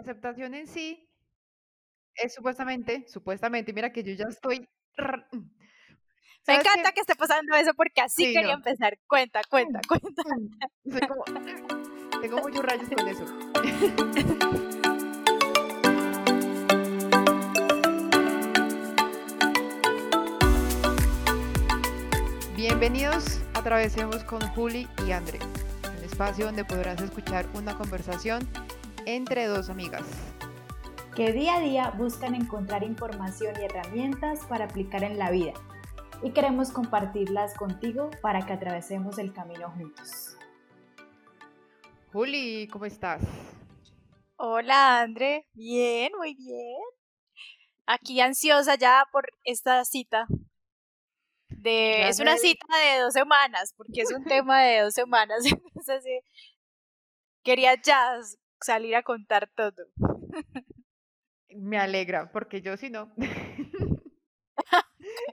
aceptación en sí es supuestamente, supuestamente, mira que yo ya estoy... Me encanta que esté pasando eso porque así quería empezar. Cuenta, cuenta, cuenta. tengo muchos rayos con eso. Bienvenidos a Travesemos con Juli y André, un espacio donde podrás escuchar una conversación entre dos amigas. Que día a día buscan encontrar información y herramientas para aplicar en la vida. Y queremos compartirlas contigo para que atravesemos el camino juntos. Juli, ¿cómo estás? Hola, André. Bien, muy bien. Aquí ansiosa ya por esta cita es una cita de dos semanas, porque es un tema de dos semanas. Entonces, quería ya salir a contar todo. Me alegra, porque yo si no.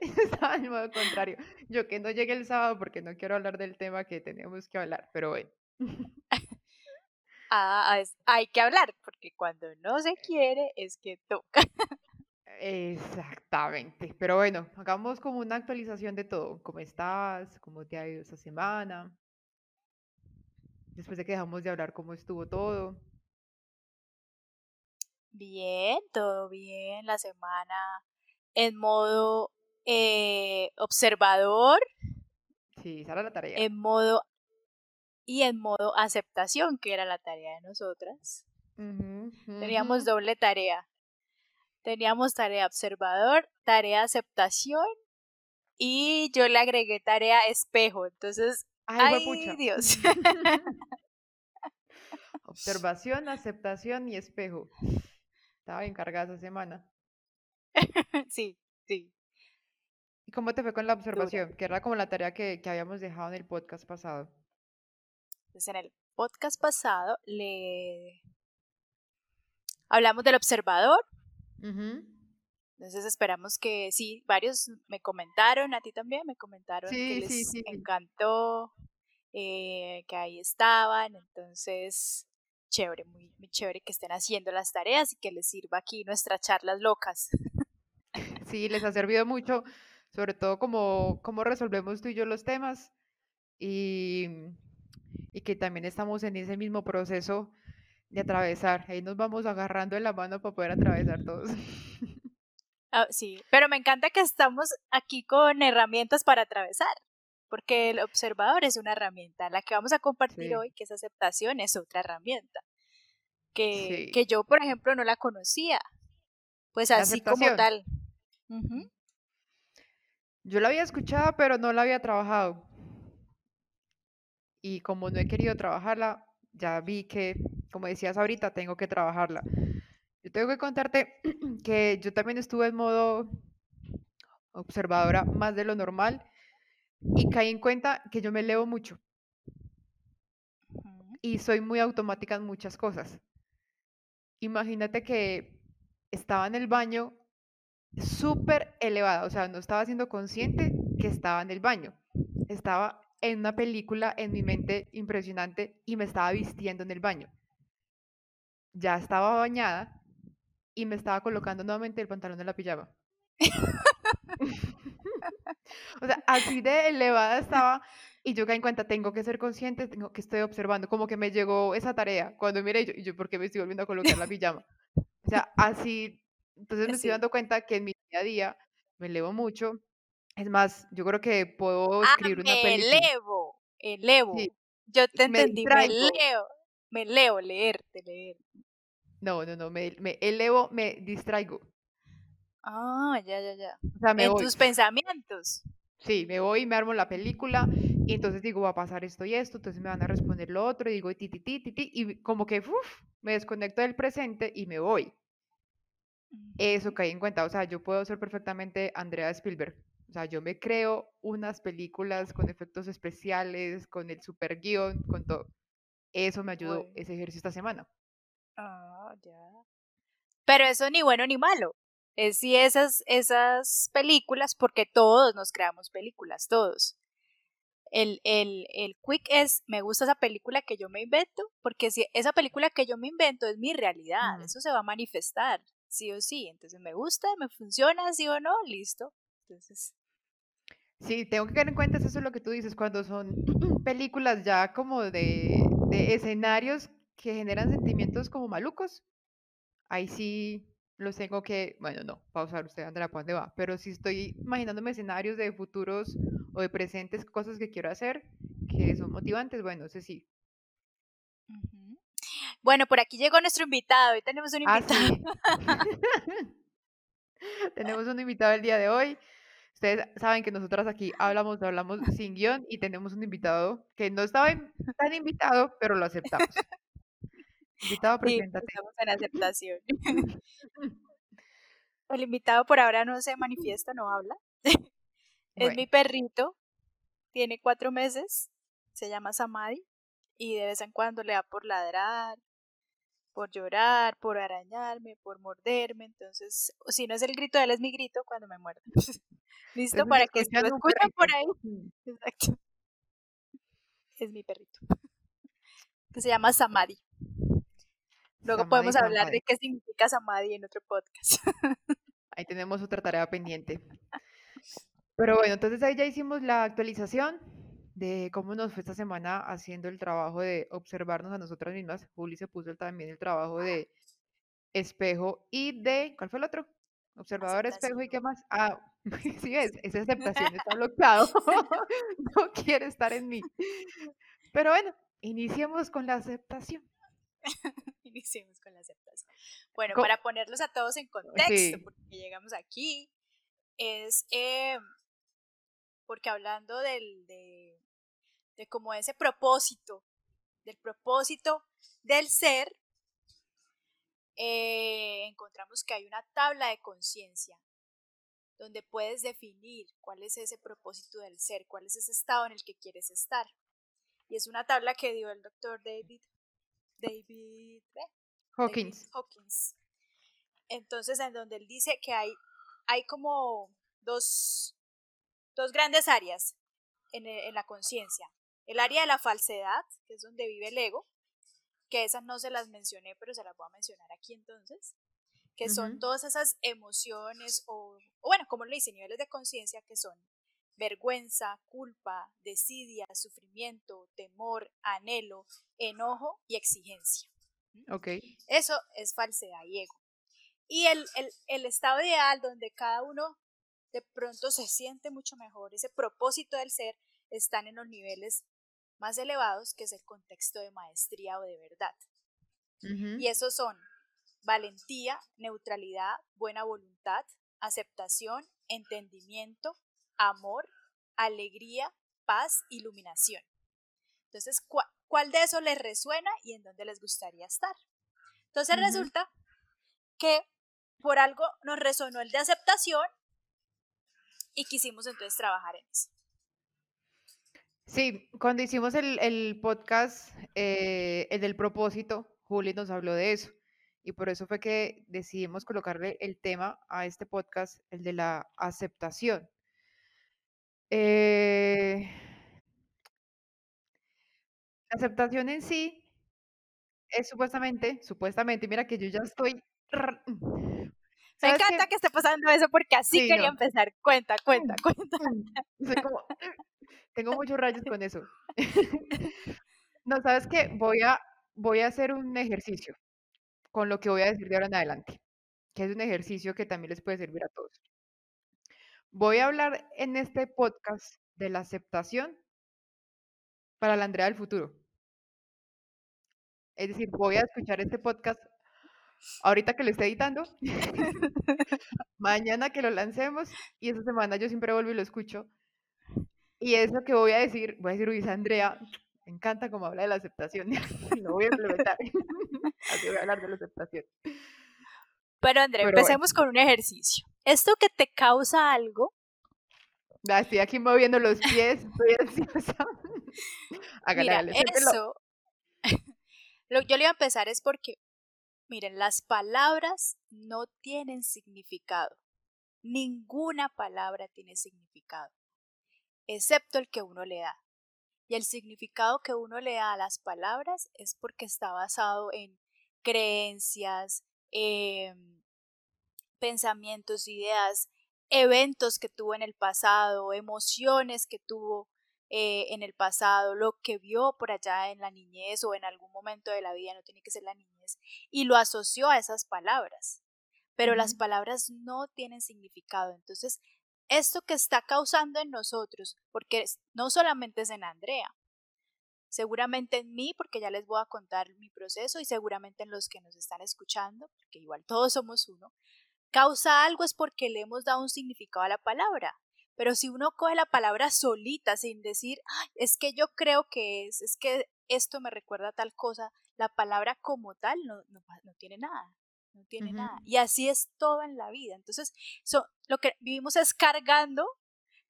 Estaba en modo contrario. Yo que no llegue el sábado porque no quiero hablar del tema que tenemos que hablar, pero bueno. Ah, hay que hablar, porque cuando no se quiere es que toca. Exactamente. Pero bueno, hagamos como una actualización de todo. ¿Cómo estás? ¿Cómo te ha ido esta semana? Después de que dejamos de hablar, ¿cómo estuvo todo? Bien, todo bien. La semana en modo eh, observador. Sí, esa era la tarea. En modo y en modo aceptación, que era la tarea de nosotras. Teníamos doble tarea teníamos tarea observador, tarea aceptación y yo le agregué tarea espejo. Entonces, ay, Dios. Observación, aceptación y espejo. Estaba encargada esa semana. sí, sí. ¿Y cómo te fue con la observación? Que era como la tarea que, que habíamos dejado en el podcast pasado. Pues en el podcast pasado le hablamos del observador, entonces esperamos que sí, varios me comentaron, a ti también me comentaron que les encantó, eh, que ahí estaban, entonces chévere, muy, muy chévere que estén haciendo las tareas y que les sirva aquí nuestras charlas locas. Sí, les ha servido mucho, sobre todo como, cómo resolvemos tú y yo los temas y, y que también estamos en ese mismo proceso de atravesar. Ahí nos vamos agarrando en la mano para poder atravesar todos. Ah, sí, pero me encanta que estamos aquí con herramientas para atravesar, porque el observador es una herramienta. La que vamos a compartir hoy, que es aceptación, es otra herramienta. Que, que yo, por ejemplo, no la conocía. Pues así como tal. Yo la había escuchado, pero no la había trabajado. Y como no he querido trabajarla, ya vi que como decías ahorita, tengo que trabajarla. Yo tengo que contarte que yo también estuve en modo observadora más de lo normal y caí en cuenta que yo me elevo mucho y soy muy automática en muchas cosas. Imagínate que estaba en el baño súper elevada, o sea, no estaba siendo consciente que estaba en el baño. Estaba en una película en mi mente impresionante y me estaba vistiendo en el baño ya estaba bañada y me estaba colocando nuevamente el pantalón de la pijama. o sea, así de elevada estaba y yo caí en cuenta, tengo que ser consciente, tengo que estoy observando, como que me llegó esa tarea cuando miré yo, y yo, ¿por qué me estoy volviendo a colocar la pijama? O sea, así, entonces me estoy dando cuenta que en mi día a día me elevo mucho. Es más, yo creo que puedo ah, escribir una película. elevo, elevo. Yo te entendí, me, me leo, me leo, leerte, leer. No, no, no, me, me elevo, me distraigo. Ah, ya, ya, ya. O sea, me en tus pensamientos. Sí, me voy, me armo la película y entonces digo, va a pasar esto y esto, entonces me van a responder lo otro y digo, ti, ti, ti, ti, ti y como que uf, me desconecto del presente y me voy. Eso caí en cuenta, o sea, yo puedo ser perfectamente Andrea Spielberg. O sea, yo me creo unas películas con efectos especiales, con el super guion, con todo. Eso me ayudó ese ejercicio esta semana. Ah, ya. Pero eso ni bueno ni malo. Es si esas, esas películas, porque todos nos creamos películas, todos. El, el, el quick es, me gusta esa película que yo me invento, porque si esa película que yo me invento es mi realidad, eso se va a manifestar, sí o sí. Entonces me gusta, me funciona, sí o no, listo. Entonces. Sí, tengo que tener en cuenta eso es lo que tú dices, cuando son películas ya como de, de escenarios que generan sentimientos como malucos, ahí sí los tengo que, bueno, no, pausar usted, Andrea, ¿para dónde va? Pero si estoy imaginándome escenarios de futuros o de presentes, cosas que quiero hacer, que son motivantes, bueno, ese sí. Bueno, por aquí llegó nuestro invitado, hoy tenemos un ah, invitado. tenemos un invitado el día de hoy. Ustedes saben que nosotras aquí hablamos, hablamos sin guion y tenemos un invitado que no estaba tan invitado, pero lo aceptamos. Invitado, preséntate. estamos en aceptación. El invitado por ahora no se manifiesta, no habla. Es mi perrito, tiene cuatro meses, se llama Samadi y de vez en cuando le da por ladrar, por llorar, por arañarme, por morderme. Entonces, si no es el grito de él, es mi grito cuando me muerde. ¿Listo? Para que se lo escuchen por ahí. Exacto. Es mi perrito. Que se llama Samadi. Luego podemos hablar de qué significa Samadhi en otro podcast. Ahí tenemos otra tarea pendiente. Pero bueno, entonces ahí ya hicimos la actualización de cómo nos fue esta semana haciendo el trabajo de observarnos a nosotras mismas. Juli se puso también el trabajo de espejo y de, ¿cuál fue el otro? Observador, espejo y qué más. Ah, sí es, esa aceptación está bloqueado. no quiere estar en mí. Pero bueno, iniciemos con la aceptación. Iniciemos con la aceptación. Bueno, para ponerlos a todos en contexto, porque llegamos aquí, es em, porque hablando del, de, de como ese propósito, del propósito del ser, eh, encontramos que hay una tabla de conciencia donde puedes definir cuál es ese propósito del ser, cuál es ese estado en el que quieres estar. Y es una tabla que dio el doctor David David, Hawkins. Hawkins. Entonces, en donde él dice que hay, hay como dos, dos grandes áreas en, en la conciencia. El área de la falsedad, que es donde vive el ego, que esas no se las mencioné, pero se las voy a mencionar aquí entonces, que son todas esas emociones o, o, bueno, como le dice, niveles de conciencia que son vergüenza, culpa, desidia, sufrimiento, temor, anhelo, enojo y exigencia. Ok. Eso es falsedad y ego. Y el, el, estado ideal donde cada uno de pronto se siente mucho mejor, ese propósito del ser, están en los niveles más elevados, que es el contexto de maestría o de verdad. Y esos son valentía, neutralidad, buena voluntad, aceptación, entendimiento, amor, alegría, paz, iluminación. Entonces, ¿cuál de eso les resuena y en dónde les gustaría estar? Entonces resulta que por algo nos resonó el de aceptación y quisimos entonces trabajar en eso. Sí, cuando hicimos el, podcast, eh, el del propósito, Juli nos habló de eso. Y por eso fue que decidimos colocarle el tema a este podcast, el de la aceptación. Eh, la aceptación en sí es supuestamente, supuestamente, mira que yo ya estoy... Mm, Me encanta que... esté pasando eso porque así quería empezar. Cuenta, cuenta, cuenta. Como, tengo muchos rayos con eso. no, ¿sabes qué? Voy a, voy a hacer un ejercicio con lo que voy a decir de ahora en adelante, que es un ejercicio que también les puede servir a todos. Voy a hablar en este podcast de la aceptación para la Andrea del futuro. Es decir, voy a escuchar este podcast ahorita que lo esté editando, mañana que lo lancemos y esa semana yo siempre vuelvo y lo escucho. Y eso que voy a decir, voy a decir, Luis Andrea, me encanta cómo habla de la aceptación. lo voy a implementar. Así voy a hablar de la aceptación. Pero Andrea, empecemos con un ejercicio esto que te causa algo. estoy aquí moviendo los pies, estoy ansiosa. Mira, eso, lo yo le iba a empezar es porque, miren, las palabras no tienen significado. Ninguna palabra tiene significado, excepto el que uno le da. Y el significado que uno le da a las palabras es porque está basado en creencias, em, pensamientos, ideas, eventos que tuvo en el pasado, emociones que tuvo eh, en el pasado, lo que vio por allá en la niñez o en algún momento de la vida, no tiene que ser la niñez, y lo asoció a esas palabras. Pero las palabras no tienen significado. Entonces, esto que está causando en nosotros, porque no solamente es en Andrea, seguramente en mí, porque ya les voy a contar mi proceso, y seguramente en los que nos están escuchando, porque igual todos somos uno, causa algo es porque le hemos dado un significado a la palabra. Pero si uno coge la palabra solita sin decir, es que yo creo que es, es que esto me recuerda a tal cosa, la palabra como tal no, no, tiene nada, no tiene nada. Y así es todo en la vida. Entonces, lo que vivimos es cargando,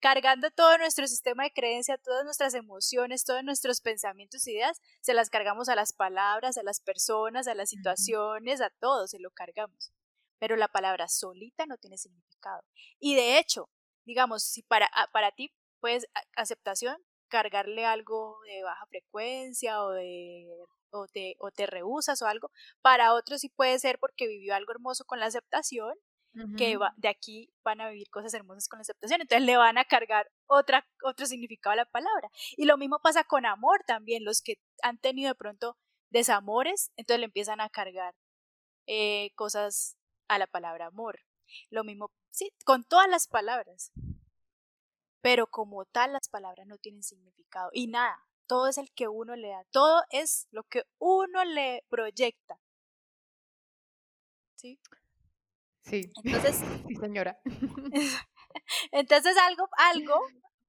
cargando todo nuestro sistema de creencia, todas nuestras emociones, todos nuestros pensamientos, ideas, se las cargamos a las palabras, a las personas, a las situaciones, a todo, se lo cargamos. Pero la palabra solita no tiene significado. Y de hecho, digamos, si para, ah, para ti, pues, aceptación, cargarle algo de baja frecuencia o de o te, o te rehusas o algo. Para otros sí puede ser porque vivió algo hermoso con la aceptación, que va, de aquí van a vivir cosas hermosas con la aceptación, entonces le van a cargar otra, otro significado a la palabra. Y lo mismo pasa con amor también, los que han tenido de pronto desamores, entonces le empiezan a cargar eh, cosas a la palabra amor. Lo mismo, sí, con todas las palabras. Pero como tal, las palabras no tienen significado. Y nada, todo es el que uno le da. Todo es lo que uno le proyecta. ¿Sí? Sí. Entonces, sí, señora. Entonces, algo, algo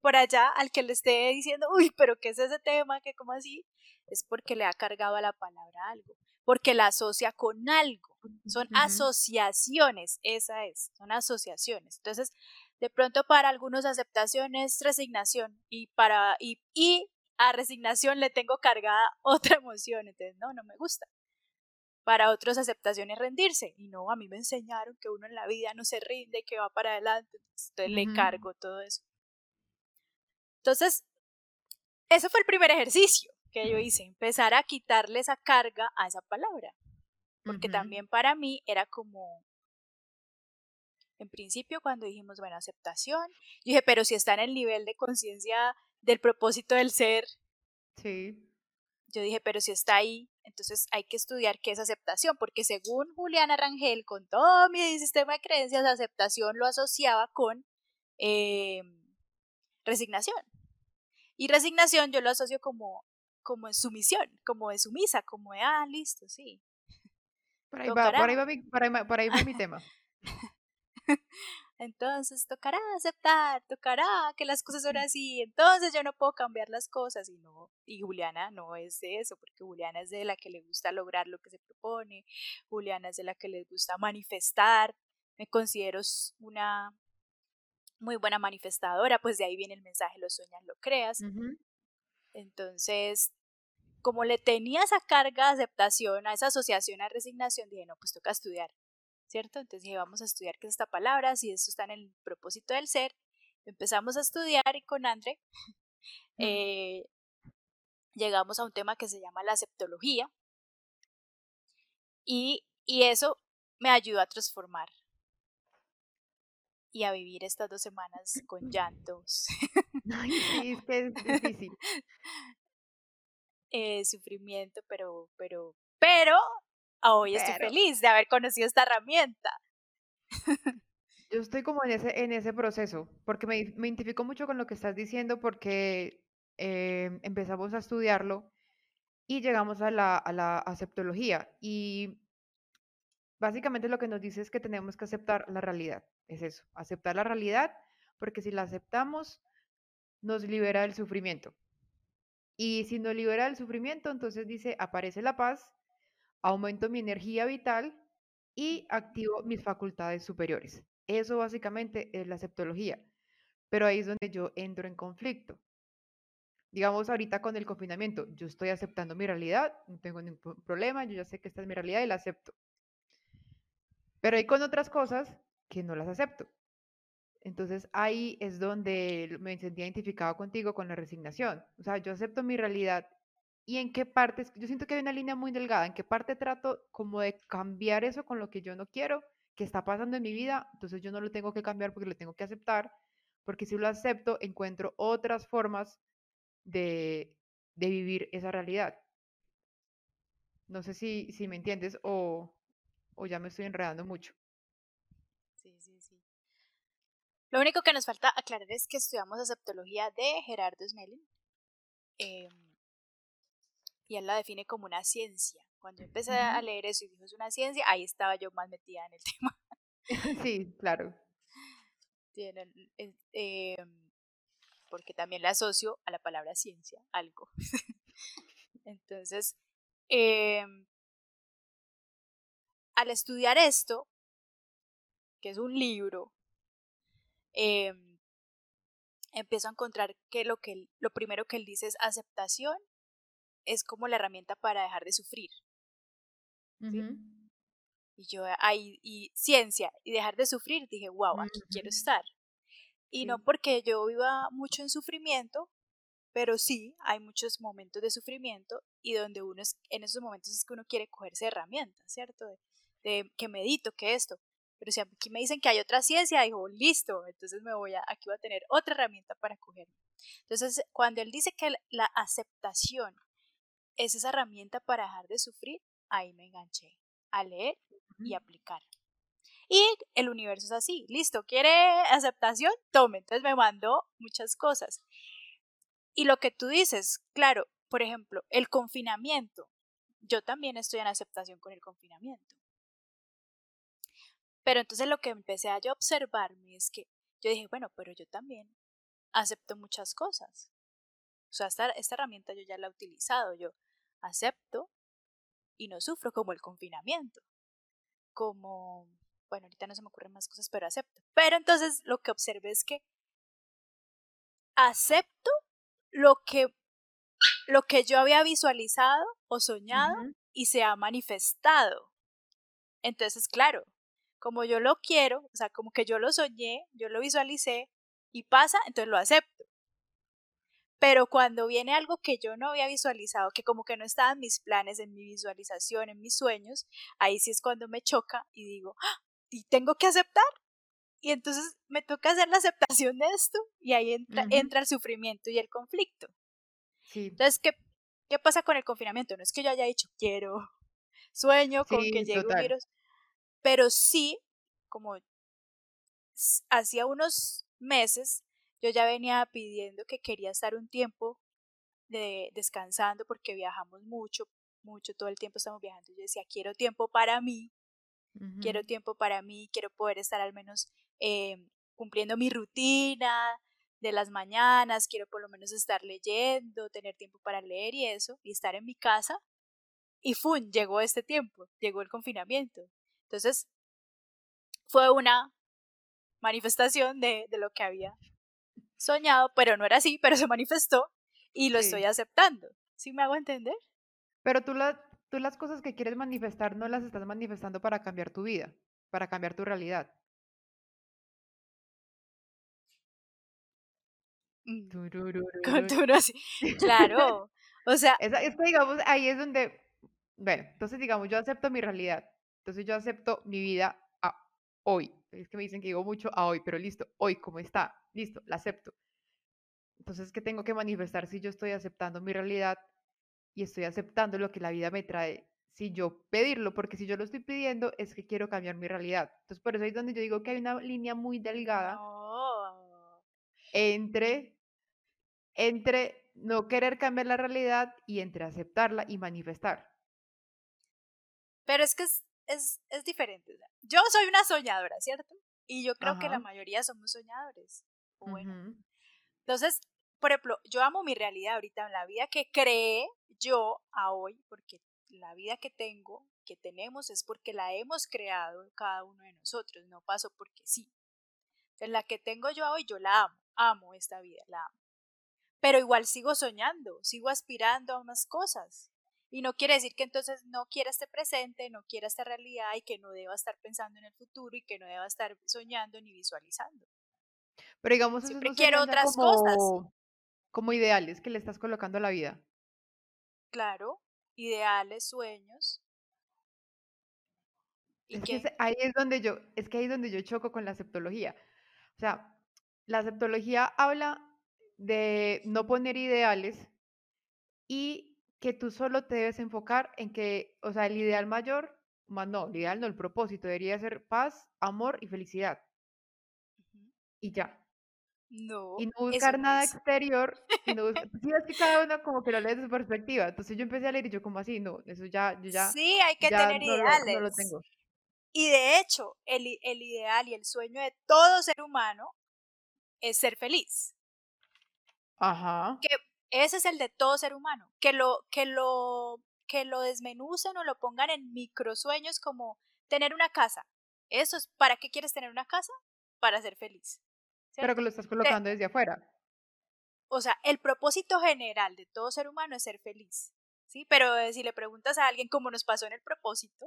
por allá al que le esté diciendo, uy, pero ¿qué es ese tema? ¿Qué cómo así? Es porque le ha cargado a la palabra algo, porque la asocia con algo. Son asociaciones, esa es, son asociaciones. Entonces, de pronto para algunos aceptación es resignación y para y, y a resignación le tengo cargada otra emoción, entonces no, no me gusta. Para otros aceptación es rendirse y no, a mí me enseñaron que uno en la vida no se rinde, que va para adelante, entonces le cargo todo eso. Entonces, eso fue el primer ejercicio que yo hice, empezar a quitarle esa carga a esa palabra porque también para mí era como, en principio cuando dijimos, bueno, aceptación, yo dije, pero si está en el nivel de conciencia del propósito del ser, sí. yo dije, pero si está ahí, entonces hay que estudiar qué es aceptación, porque según Juliana Rangel, con todo mi sistema de creencias, aceptación lo asociaba con em, resignación. Y resignación yo lo asocio como, como en sumisión, como de sumisa, como de, ah, listo, sí, por ahí, va, por, ahí va mi, por, ahí, va mi tema. Entonces tocará aceptar, tocará que las cosas son así, entonces yo no puedo cambiar las cosas y no, y Juliana no es de eso, porque Juliana es de la que le gusta lograr lo que se propone, Juliana es de la que le gusta manifestar, me considero una muy buena manifestadora, pues de ahí viene el mensaje, lo sueñas, lo creas. Entonces, como le tenía esa carga de aceptación, a esa asociación, a resignación, dije, no, pues toca estudiar, ¿cierto? Entonces dije, vamos a estudiar qué es esta palabra, si esto está en el propósito del ser. Empezamos a estudiar y con Andre eh, llegamos a un tema que se llama la aceptología y, y eso me ayudó a transformar y a vivir estas dos semanas con llantos. Ay, sí, es que es difícil. eh, sufrimiento, pero, pero, pero hoy estoy feliz de haber conocido esta herramienta. Yo estoy como en ese, en ese proceso, porque me, me identifico mucho con lo que estás diciendo, porque eh, empezamos a estudiarlo y llegamos a la, a la aceptología. Y básicamente lo que nos dice es que tenemos que aceptar la realidad. Es eso, aceptar la realidad, porque si la aceptamos, nos libera del sufrimiento. Y si no libera el sufrimiento, entonces dice, aparece la paz, aumento mi energía vital y activo mis facultades superiores. Eso básicamente es la aceptología. Pero ahí es donde yo entro en conflicto. Digamos, ahorita con el confinamiento, yo estoy aceptando mi realidad, no tengo ningún problema, yo ya sé que esta es mi realidad y la acepto. Pero hay con otras cosas que no las acepto. Entonces ahí es donde me sentí identificado contigo con la resignación. O sea, yo acepto mi realidad y en qué parte, yo siento que hay una línea muy delgada, en qué parte trato como de cambiar eso con lo que yo no quiero, que está pasando en mi vida, entonces yo no lo tengo que cambiar porque lo tengo que aceptar, porque si lo acepto encuentro otras formas de, de vivir esa realidad. No sé si, si me entiendes o, o ya me estoy enredando mucho. Sí, sí, sí. Lo único que nos falta aclarar es que estudiamos aceptología de Gerardo Smelling. Em, y él la define como una ciencia. Cuando empecé a leer eso y dijo es una ciencia, ahí estaba yo más metida en el tema. Sí, claro. Tienen, em, porque también la asocio a la palabra ciencia, algo. Entonces, em, al estudiar esto, que es un libro, em, empiezo a encontrar que lo, que lo primero que él dice es aceptación, es como la herramienta para dejar de sufrir. Y yo ahí, y ciencia, y dejar de sufrir, dije, wow, aquí quiero estar. Y no porque yo viva mucho en sufrimiento, pero sí hay muchos momentos de sufrimiento y donde uno es, en esos momentos es que uno quiere cogerse herramientas, ¿cierto? De, que medito, que esto. Pero si aquí me dicen que hay otra ciencia, digo, listo, entonces me voy a, aquí voy a tener otra herramienta para cogerme. Entonces, cuando él dice que la aceptación es esa herramienta para dejar de sufrir, ahí me enganché a leer y aplicar. Y el universo es así, listo, quiere aceptación, tome. Entonces me mandó muchas cosas. Y lo que tú dices, claro, por ejemplo, el confinamiento. Yo también estoy en aceptación con el confinamiento. Pero entonces lo que empecé a yo observarme es que yo dije, bueno, pero yo también acepto muchas cosas. O sea, esta, esta herramienta yo ya la he utilizado, yo acepto y no sufro como el confinamiento, como bueno, ahorita no se me ocurren más cosas, pero acepto. Pero entonces lo que observé es que acepto lo que, lo que yo había visualizado o soñado y se ha manifestado. Entonces, claro, como yo lo quiero, o sea, como que yo lo soñé, yo lo visualicé y pasa, entonces lo acepto. Pero cuando viene algo que yo no había visualizado, que como que no estaba en mis planes, en mi visualización, en mis sueños, ahí sí es cuando me choca y digo, ¡Ah! y tengo que aceptar. Y entonces me toca hacer la aceptación de esto y ahí entra, entra el sufrimiento y el conflicto. Entonces, ¿qué, ¿qué pasa con el confinamiento? No es que yo haya dicho, quiero, sueño con que llegue un virus, pero sí, como hacía unos meses, yo ya venía pidiendo que quería estar un tiempo de, descansando porque viajamos mucho, mucho, todo el tiempo estamos viajando. Yo decía, quiero tiempo para mí, quiero tiempo para mí, quiero poder estar al menos eh, cumpliendo mi rutina de las mañanas, quiero por lo menos estar leyendo, tener tiempo para leer y eso, y estar en mi casa. Y ¡fun! Llegó este tiempo, llegó el confinamiento. Entonces, fue una manifestación de, de lo que había soñado, pero no era así, pero se manifestó y lo estoy aceptando. ¿Sí me hago entender? Pero tú, la, tú las cosas que quieres manifestar no las estás manifestando para cambiar tu vida, para cambiar tu realidad. Mm. Claro. O sea. es que digamos, ahí es donde. Bueno, entonces digamos, yo acepto mi realidad. Entonces yo acepto mi vida a hoy. Es que me dicen que digo mucho a hoy, pero listo, hoy como está, listo, la acepto. Entonces, ¿qué tengo que manifestar si yo estoy aceptando mi realidad y estoy aceptando lo que la vida me trae si yo pedirlo, porque si yo lo estoy pidiendo es que quiero cambiar mi realidad. Entonces, por eso es donde yo digo que hay una línea muy delgada entre, entre no querer cambiar la realidad y entre aceptarla y manifestar. Pero es que es, es, es diferente. Yo soy una soñadora, ¿cierto? Y yo creo que la mayoría somos soñadores. Bueno. Entonces, por ejemplo, yo amo mi realidad ahorita, en la vida que creé yo a hoy, porque la vida que tengo, que tenemos, es porque la hemos creado cada uno de nosotros, no paso porque sí. En la que tengo yo hoy, yo la amo, amo esta vida, la amo. Pero igual sigo soñando, sigo aspirando a más cosas. Y no quiere decir que entonces no quiera este presente, no quiera esta realidad y que no deba estar pensando en el futuro y que no deba estar soñando ni visualizando. Pero digamos, Siempre quiero otras cosas. Como ideales que le estás colocando a la vida. Claro, ideales, sueños. Es que ahí es donde yo, es que ahí es donde yo choco con la aceptología. O sea, la aceptología habla de no poner ideales y que tú solo te debes enfocar en que, o sea, el ideal mayor, más no, el ideal no, el propósito debería ser paz, amor y felicidad. Y ya. No. Y no buscar nada exterior. Y no buscar, sí, es que cada uno como que lo lee de su perspectiva. Entonces yo empecé a leer y yo como así, no, eso ya, yo ya. Sí, hay que tener ideales. no lo tengo. Y de hecho, el, el ideal y el sueño de todo ser humano es ser feliz. Ajá. Que ese es el de todo ser humano. Que lo, que lo, que lo desmenucen o lo pongan en microsueños como tener una casa. Eso es, ¿para qué quieres tener una casa? Para ser feliz. Pero que lo estás colocando desde afuera. O sea, el propósito general de todo ser humano es ser feliz. ¿Sí? Pero eh, si le preguntas a alguien cómo nos pasó en el propósito,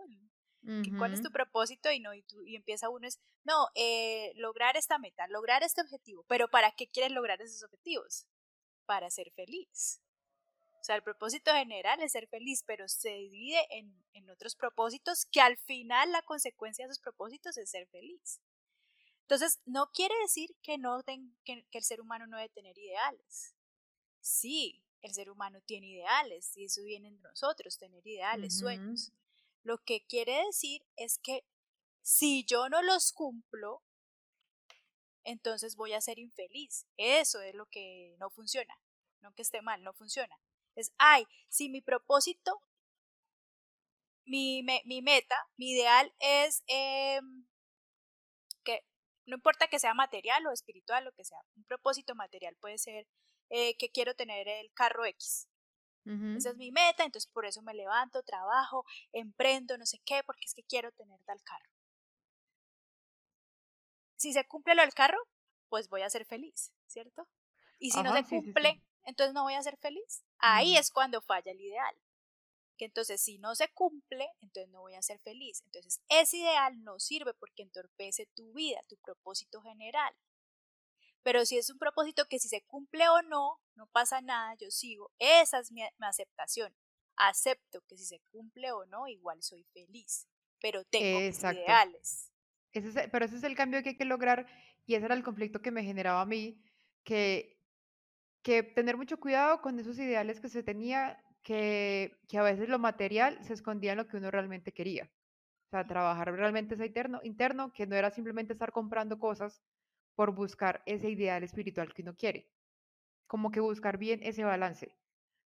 ¿Cuál es tu propósito? Y no, y, tú, y empieza uno es, no, eh, lograr esta meta, lograr este objetivo. Pero ¿para qué quieres lograr esos objetivos? Para ser feliz. O sea, el propósito general es ser feliz, pero se divide en, en otros propósitos que al final la consecuencia de esos propósitos es ser feliz. Entonces, no quiere decir que, no que, que el ser humano no debe tener ideales. Sí, el ser humano tiene ideales y eso viene de nosotros, tener ideales, sueños. Lo que quiere decir es que si yo no los cumplo, entonces voy a ser infeliz. Eso es lo que no funciona. No que esté mal, no funciona. Es, ay, si mi propósito, mi, mi meta, mi ideal es em, que no importa que sea material o espiritual, lo que sea, un propósito material puede ser eh, que quiero tener el carro X. Esa es mi meta, entonces por eso me levanto, trabajo, emprendo, no sé qué, porque es que quiero tener tal carro. Si se cumple lo del carro, pues voy a ser feliz, ¿cierto? Y si no se cumple, entonces no voy a ser feliz. Ahí es cuando falla el ideal. Que entonces si no se cumple, entonces no voy a ser feliz. Entonces ese ideal no sirve porque entorpece tu vida, tu propósito general. Pero si es un propósito que si se cumple o no, no pasa nada, yo sigo. Esa es mi, aceptación. Acepto que si se cumple o no, igual soy feliz. Pero tengo ideales. Ese pero ese es el cambio que hay que lograr y ese era el conflicto que me generaba a mí, que, que tener mucho cuidado con esos ideales que se tenía, que, que a veces lo material se escondía en lo que uno realmente quería. O sea, trabajar realmente ese interno, interno, que no era simplemente estar comprando cosas, por buscar ese ideal espiritual que uno quiere. Como que buscar bien ese balance.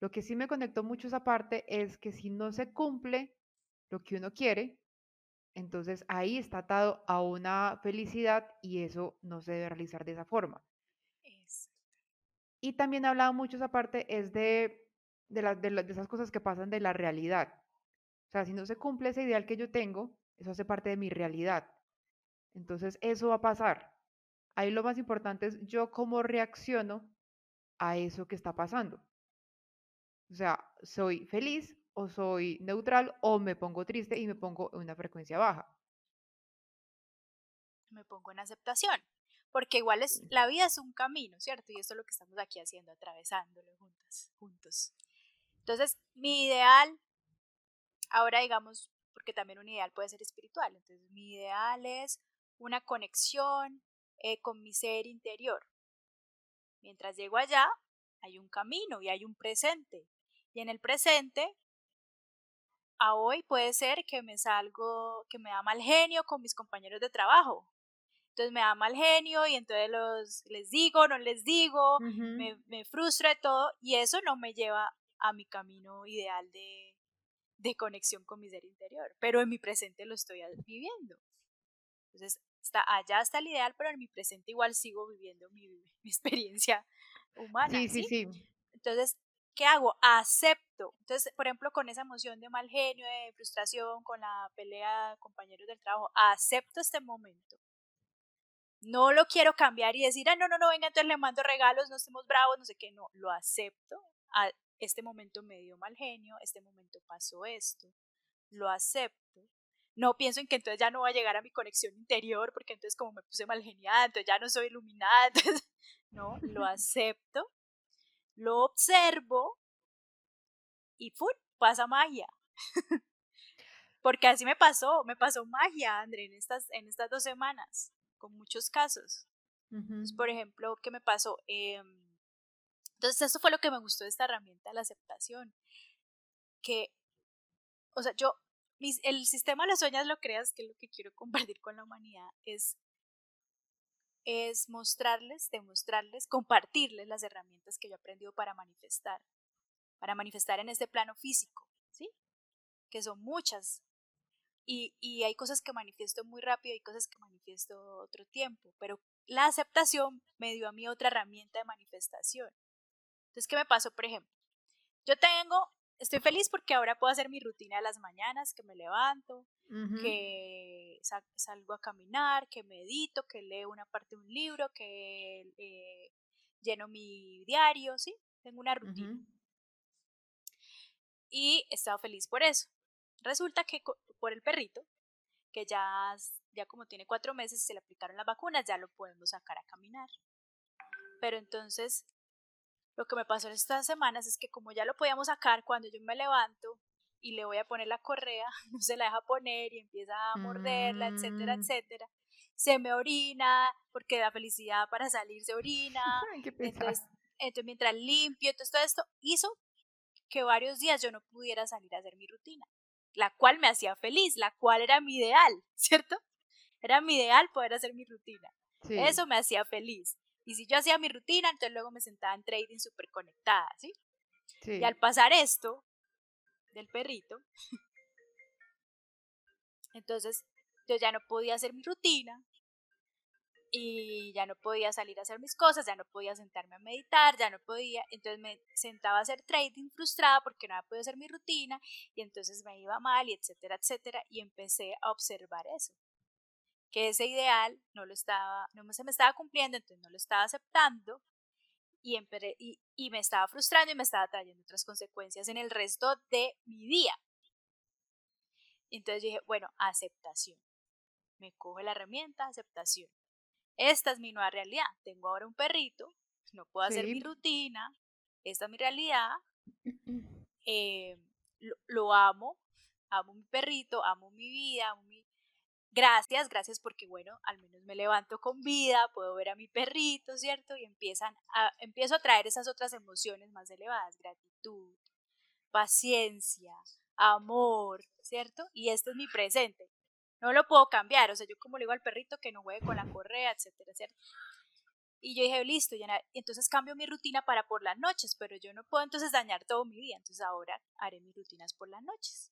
Lo que sí me conectó mucho esa parte es que si no se cumple lo que uno quiere, entonces ahí está atado a una felicidad y eso no se debe realizar de esa forma. Y también hablaba mucho esa parte es de, de, de esas cosas que pasan de la realidad. O sea, si no se cumple ese ideal que yo tengo, eso hace parte de mi realidad. Entonces eso va a pasar. Ahí lo más importante es yo cómo reacciono a eso que está pasando. O sea, soy feliz o soy neutral o me pongo triste y me pongo en una frecuencia baja. Me pongo en aceptación, porque igual es la vida es un camino, ¿cierto? Y esto es lo que estamos aquí haciendo, atravesándolo juntas, juntos. Entonces, mi ideal, ahora digamos, porque también un ideal puede ser espiritual, entonces mi ideal es una conexión eh, con mi ser interior. Mientras llego allá, hay un camino y hay un presente. Y en el presente, a hoy puede ser que me salgo, que me da mal genio con mis compañeros de trabajo. Entonces me da mal genio y entonces los, les digo, no les digo, me, me frustra todo y eso no me lleva a mi camino ideal de, de conexión con mi ser interior. Pero en mi presente lo estoy viviendo. Entonces, está allá está el ideal, pero en mi presente igual sigo viviendo mi, mi experiencia humana. Sí, sí, sí, Entonces, ¿qué hago? Acepto. Entonces, por ejemplo, con esa emoción de mal genio, de frustración, con la pelea de compañeros del trabajo, acepto este momento. No lo quiero cambiar y decir, ah, no, no, no, venga, entonces le mando regalos, no estemos bravos, no sé qué, no, lo acepto. A, este momento me dio mal genio, este momento pasó esto, lo acepto no pienso en que entonces ya no va a llegar a mi conexión interior, porque entonces como me puse mal geniada, entonces ya no soy iluminada, entonces, no, lo acepto, lo observo y ¡fum! pasa magia. porque así me pasó, me pasó magia, André, en estas, en estas dos semanas, con muchos casos. por ejemplo, ¿qué me pasó? Em, entonces, eso fue lo que me gustó de esta herramienta, la aceptación. Que, o sea, yo el sistema de las sueñas lo creas, que es lo que quiero compartir con la humanidad, es, es mostrarles, demostrarles, compartirles las herramientas que yo he aprendido para manifestar, para manifestar en este plano físico, ¿sí? Que son muchas. Y, y hay cosas que manifiesto muy rápido, hay cosas que manifiesto otro tiempo, pero la aceptación me dio a mí otra herramienta de manifestación. Entonces, ¿qué me pasó, por ejemplo? Yo tengo estoy feliz porque ahora puedo hacer mi rutina de las mañanas, que me levanto, que salgo a caminar, que medito, que leo una parte de un libro, que eh, lleno mi diario, ¿sí? Tengo una rutina. Y he estado feliz por eso. Resulta que por el perrito, que ya, ya como tiene cuatro meses y se le aplicaron las vacunas, ya lo podemos sacar a caminar. Pero entonces lo que me pasó estas semanas es que como ya lo podíamos sacar cuando yo me levanto y le voy a poner la correa, no se la deja poner y empieza a morderla, etcétera, mm. etcétera. Se me orina porque da felicidad para salir, se orina. entonces, entonces, mientras limpio, entonces todo esto hizo que varios días yo no pudiera salir a hacer mi rutina, la cual me hacía feliz, la cual era mi ideal, ¿cierto? Era mi ideal poder hacer mi rutina. Eso me hacía feliz. Y si yo hacía mi rutina, entonces luego me sentaba en trading súper conectada, ¿sí? Y al pasar esto del perrito, entonces yo ya no podía hacer mi rutina y ya no podía salir a hacer mis cosas, ya no podía sentarme a meditar, ya no podía, entonces me sentaba a hacer trading frustrada porque no había podido hacer mi rutina y entonces me iba mal y etcétera, etcétera y empecé a observar eso que ese ideal no lo estaba, no se me estaba cumpliendo, entonces no lo estaba aceptando y, y, y, me estaba frustrando y me estaba trayendo otras consecuencias en el resto de mi día. Entonces dije, bueno, aceptación. Me coge la herramienta, aceptación. Esta es mi nueva realidad. Tengo ahora un perrito, no puedo hacer mi rutina, esta es mi realidad. Eh, lo, lo, amo, amo mi perrito, amo mi vida, amo gracias, gracias porque bueno, al menos me levanto con vida, puedo ver a mi perrito, ¿cierto? Y empiezan a, empiezo a traer esas otras emociones más elevadas, gratitud, paciencia, amor, ¿cierto? Y esto es mi presente. No lo puedo cambiar, o sea, yo como le digo al perrito que no juegue con la correa, etcétera, ¿cierto? Y yo dije, listo, ya, entonces cambio mi rutina para por las noches, pero yo no puedo entonces dañar todo mi día, entonces ahora haré mis rutinas por las noches.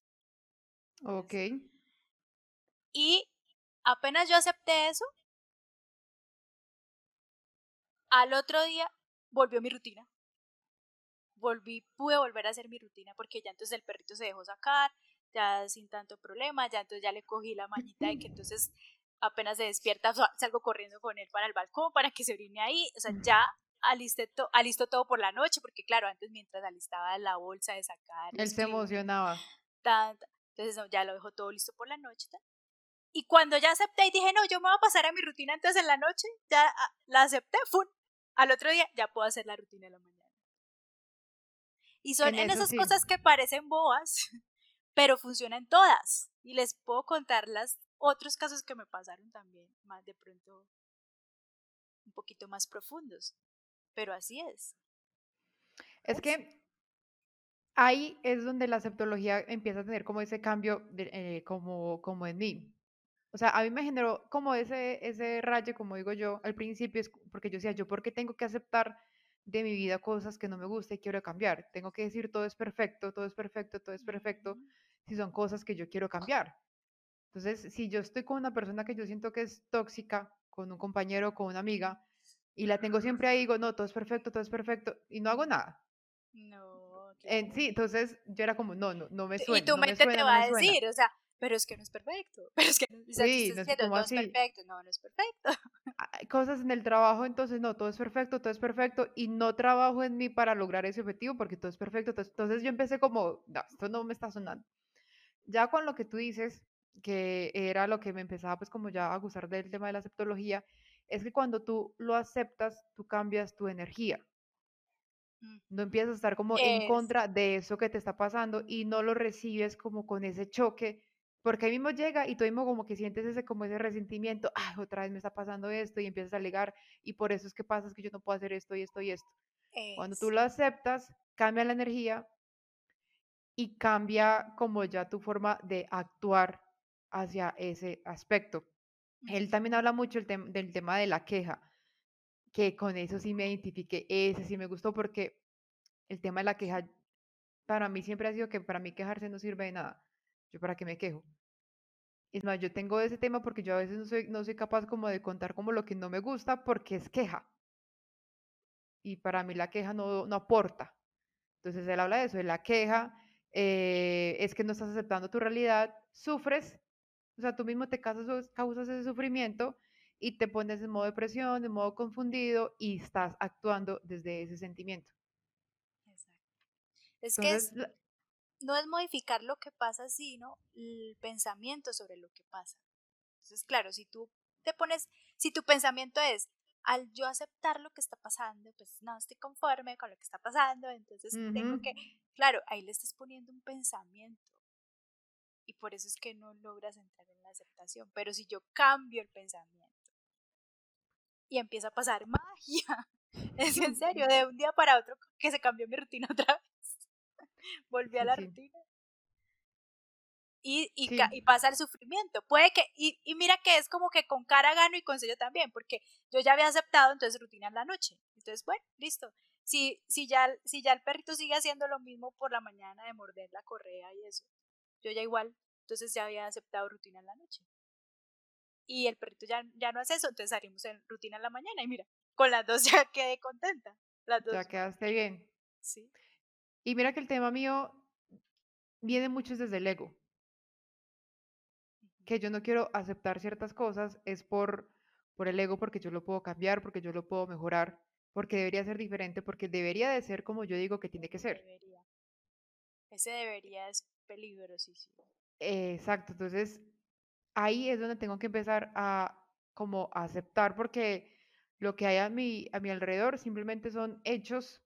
Ok. Y apenas yo acepté eso, al otro día volvió mi rutina. Volví, pude volver a hacer mi rutina porque ya entonces el perrito se dejó sacar, ya sin tanto problema, ya entonces ya le cogí la mañita de que entonces apenas se despierta salgo corriendo con él para el balcón para que se orine ahí, o sea, ya alisté alisto todo por la noche porque claro, antes mientras alistaba la bolsa de sacar. Él se emocionaba. entonces ya lo dejo todo listo por la noche. Y cuando ya acepté y dije, no, yo me voy a pasar a mi rutina entonces en la noche, ya ah, la acepté, ¡fun! Al otro día ya puedo hacer la rutina de la mañana. Y son en, esas cosas que parecen boas, pero funcionan todas. Y les puedo contar las otros casos que me pasaron también, más de pronto un poquito más profundos. Pero así es. Es que ahí es donde la aceptología empieza a tener como ese cambio eh, como, como en mí. O sea, a mí me generó como ese, ese rayo, como digo yo, al principio, es porque yo decía, yo, ¿por qué tengo que aceptar de mi vida cosas que no me gusta y quiero cambiar? Tengo que decir, todo es perfecto, todo es perfecto, todo es perfecto, si son cosas que yo quiero cambiar. Entonces, si yo estoy con una persona que yo siento que es tóxica, con un compañero, con una amiga, y la tengo siempre ahí, digo, no, todo es perfecto, todo es perfecto, y no hago nada. No. En, sí, entonces yo era como, no, no, no me suena. Y tu mente te va a decir, o sea, pero es que no es perfecto, pero es que no, sí, no, es, no es perfecto, no, no es perfecto. Hay cosas en el trabajo, entonces no, todo es perfecto, todo es perfecto, y no trabajo en mí para lograr ese objetivo porque todo es perfecto. Entonces yo empecé como, no, esto no me está sonando. Ya con lo que tú dices, que era lo que me empezaba pues como ya a gustar del tema de la aceptología, es que cuando tú lo aceptas, tú cambias tu energía. No empiezas a estar como en contra de eso que te está pasando y no lo recibes como con ese choque, porque ahí mismo llega y tú mismo como que sientes ese como ese resentimiento, ay, otra vez me está pasando esto y empiezas a alegar y por eso es que pasa es que yo no puedo hacer esto y esto y esto. Cuando tú lo aceptas, cambia la energía y cambia como ya tu forma de actuar hacia ese aspecto. Él también habla mucho del tema de la queja, que con eso sí me identifiqué, ese sí me gustó porque el tema de la queja para mí siempre ha sido que para mí quejarse no sirve de nada. Yo para qué me quejo. Es más, yo tengo ese tema porque yo a veces no soy, no soy capaz como de contar como lo que no me gusta porque es queja. Y para mí la queja no, no aporta. Entonces él habla de eso, de la queja, eh, es que no estás aceptando tu realidad, sufres, o sea, tú mismo te causas, causas ese sufrimiento y te pones en modo depresión, en modo confundido y estás actuando desde ese sentimiento. Exacto. Es que no es modificar lo que pasa, sino el pensamiento sobre lo que pasa. Entonces, claro, si tú te pones, si tu pensamiento es, al yo aceptar lo que está pasando, pues no estoy conforme con lo que está pasando, entonces tengo que, claro, ahí le estás poniendo un pensamiento. Y por eso es que no logras entrar en la aceptación. Pero si yo cambio el pensamiento y empieza a pasar magia, es en serio, de un día para otro que se cambió mi rutina otra vez. Volví a la rutina y, y, pasa el sufrimiento. Puede que, y, y, mira que es como que con cara gano y con sello también, porque yo ya había aceptado, entonces rutina en la noche. Entonces, bueno, listo. Si, si, ya, si ya el perrito sigue haciendo lo mismo por la mañana de morder la correa y eso, yo ya igual, entonces ya había aceptado rutina en la noche. Y el perrito ya, ya no hace eso, entonces haríamos en rutina en la mañana. Y mira, con las dos ya quedé contenta. Las dos. Ya quedaste bien. Sí. Y mira que el tema mío viene mucho desde el ego que yo no quiero aceptar ciertas cosas es por, por el ego, porque yo lo puedo cambiar, porque yo lo puedo mejorar, porque debería ser diferente, porque debería de ser como yo digo que tiene que ser. Ese debería es peligrosísimo. exacto, entonces ahí es donde tengo que empezar a como aceptar, porque lo que hay a mi, a mi alrededor simplemente son hechos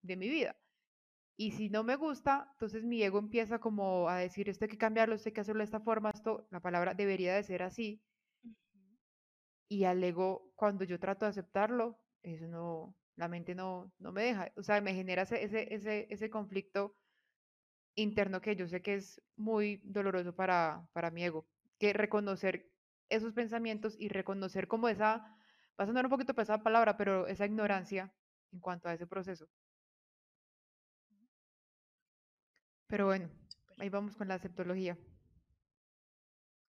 de mi vida. Y si no me gusta, entonces mi ego empieza como a decir, esto hay que cambiarlo, esto hay que hacerlo de esta forma, esto, la palabra debería de ser así. Y al ego, cuando yo trato de aceptarlo, eso no, la mente no, no me deja, o sea, me genera ese, ese, ese, conflicto interno que yo sé que es muy doloroso para, para mi ego, que reconocer esos pensamientos y reconocer como esa, va a sonar un poquito pesada palabra, pero esa ignorancia en cuanto a ese proceso. Pero bueno, ahí vamos con la aceptología.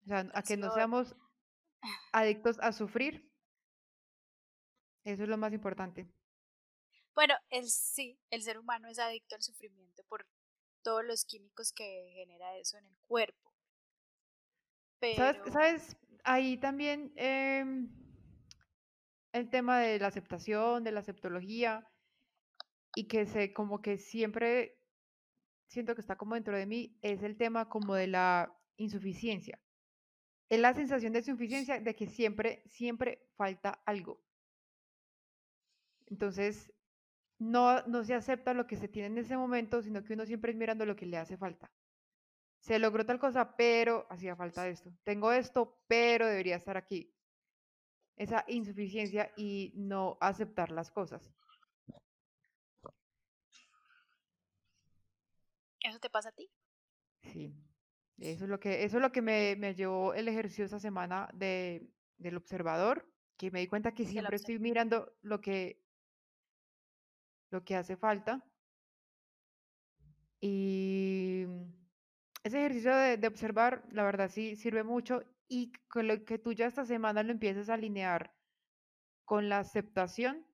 O sea, a que no seamos adictos a sufrir. Eso es lo más importante. Bueno, el, sí, el ser humano es adicto al sufrimiento por todos los químicos que genera eso en el cuerpo. ¿Sabes? ¿Sabes? Ahí también em, el tema de la aceptación, de la aceptología, y que se como que siempre siento que está como dentro de mí es el tema como de la insuficiencia. Es la sensación de insuficiencia de que siempre, siempre falta algo. Entonces, no, no se acepta lo que se tiene en ese momento, sino que uno siempre es mirando lo que le hace falta. Se logró tal cosa, pero hacía falta esto. Tengo esto, pero debería estar aquí. Esa insuficiencia y no aceptar las cosas. ¿Eso te pasa a ti? Sí, eso es lo que, eso es lo que me, me llevó el ejercicio esta semana de, del observador, que me di cuenta que siempre estoy mirando lo que, lo que hace falta. Y ese ejercicio de, de, observar, la verdad sí sirve mucho y con lo que tú ya esta semana lo empieces a alinear con la aceptación,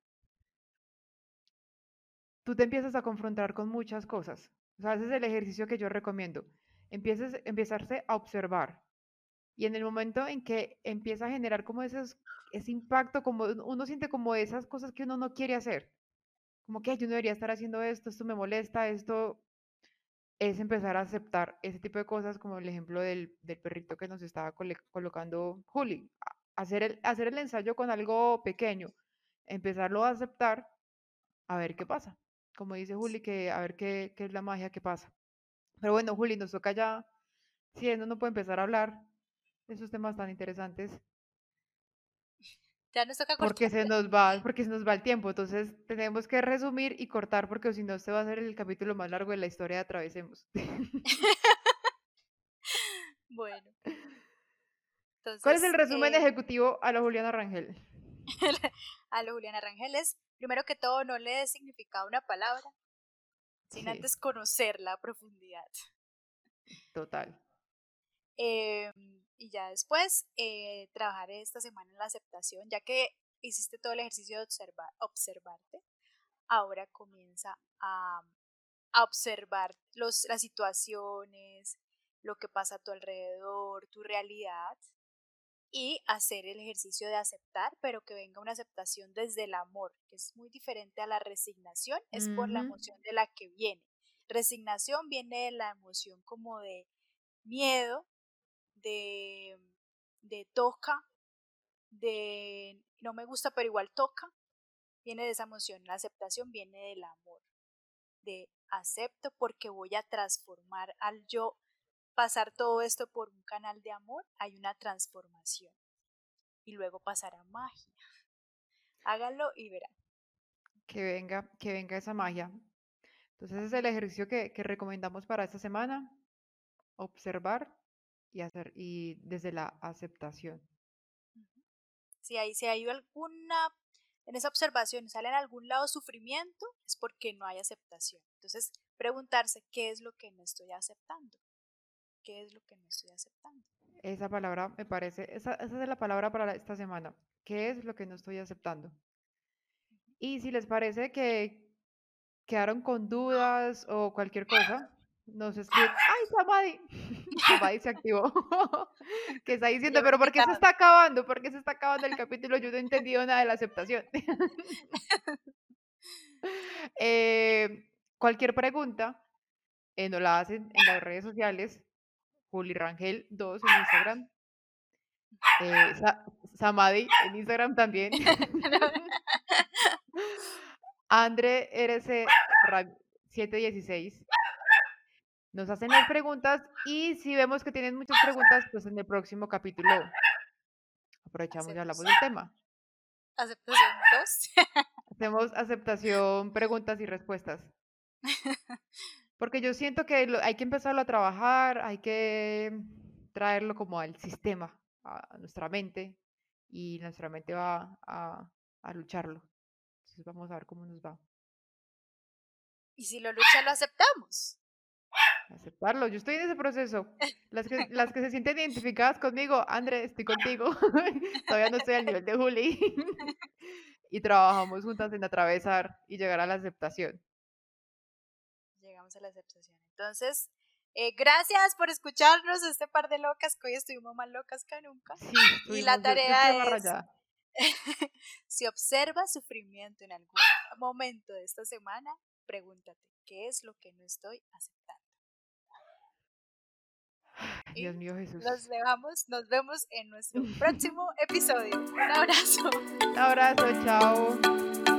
tú te empiezas a confrontar con muchas cosas. O sea, ese es el ejercicio que yo recomiendo. Empieces, empezarse a observar. Y en el momento en que empieza a generar como ese impacto, como uno siente como esas cosas que uno no quiere hacer. Como que yo no debería estar haciendo esto, esto me molesta, esto... es empezar a aceptar ese tipo de cosas, como el ejemplo del, perrito que nos estaba colocando Juli. Hacer el, hacer el ensayo con algo pequeño, empezarlo a aceptar, a ver qué pasa. Como dice Juli, que a ver qué, qué es la magia que pasa. Pero bueno, Juli, nos toca ya, si no puede empezar a hablar de esos temas tan interesantes. Ya nos toca cortar. Porque se nos va, porque se nos va el tiempo. Entonces tenemos que resumir y cortar porque si no, este va a ser el capítulo más largo de la historia de Atravesemos. bueno. ¿Cuál es el resumen eh, ejecutivo a la Juliana Rangel? a la Juliana Rangel es, primero que todo, no le dé significado a una palabra, sin antes conocerla a profundidad. Total. Em, y ya después eh, trabajar esta semana en la aceptación, ya que hiciste todo el ejercicio de observar, observarte, ahora comienza a, a observar los, las situaciones, lo que pasa a tu alrededor, tu realidad, y hacer el ejercicio de aceptar, pero que venga una aceptación desde el amor, que es muy diferente a la resignación, es por la emoción de la que viene. Resignación viene de la emoción como de miedo, de, de toca, de no me gusta pero igual toca, viene de esa emoción. La aceptación viene del amor, de acepto porque voy a transformar al yo pasar todo esto por un canal de amor, hay una transformación. Y luego pasará magia. Háganlo y verán. Que venga, que venga esa magia. Entonces es el ejercicio que, que recomendamos para esta semana. Observar y hacer, y desde la aceptación. Si hay, si hay alguna, en esa observación sale en algún lado sufrimiento, es porque no hay aceptación. Entonces, preguntarse qué es lo que no estoy aceptando qué es lo que no estoy aceptando. Esa palabra me parece, esa, es la palabra para esta semana. ¿Qué es lo que no estoy aceptando? Y si les parece que quedaron con dudas o cualquier cosa, nos escriben, ¡ay, Samadi! Samadi se activó. que está diciendo, pero ¿por qué se está acabando? ¿Por qué se está acabando el capítulo? Yo no he entendido nada de la aceptación. Eh, cualquier pregunta, eh, nos la hacen en las redes sociales. Juli Rangel 2 en Instagram. Eh, Samadi en Instagram también. Andre RC 716. Nos hacen las preguntas y si vemos que tienen muchas preguntas, pues en el próximo capítulo aprovechamos y hablamos del tema. Aceptación 2. Hacemos aceptación, preguntas y respuestas. Porque yo siento que hay que empezarlo a trabajar, hay que traerlo como al sistema, a nuestra mente, y nuestra mente va a, a lucharlo. Entonces vamos a ver cómo nos va. Y si lo lucha, lo aceptamos. Aceptarlo, yo estoy en ese proceso. Las que, las que se sienten identificadas conmigo, André, estoy contigo. Todavía no estoy al nivel de Juli. y trabajamos juntas en atravesar y llegar a la aceptación la aceptación. Entonces, eh, gracias por escucharnos, este par de locas, que hoy estuvimos más locas que nunca. y la tarea es, si observas sufrimiento en algún momento de esta semana, pregúntate, ¿qué es lo que no estoy aceptando? Dios mío Jesús. Nos dejamos, nos vemos en nuestro próximo episodio. Un abrazo. Un abrazo, chao.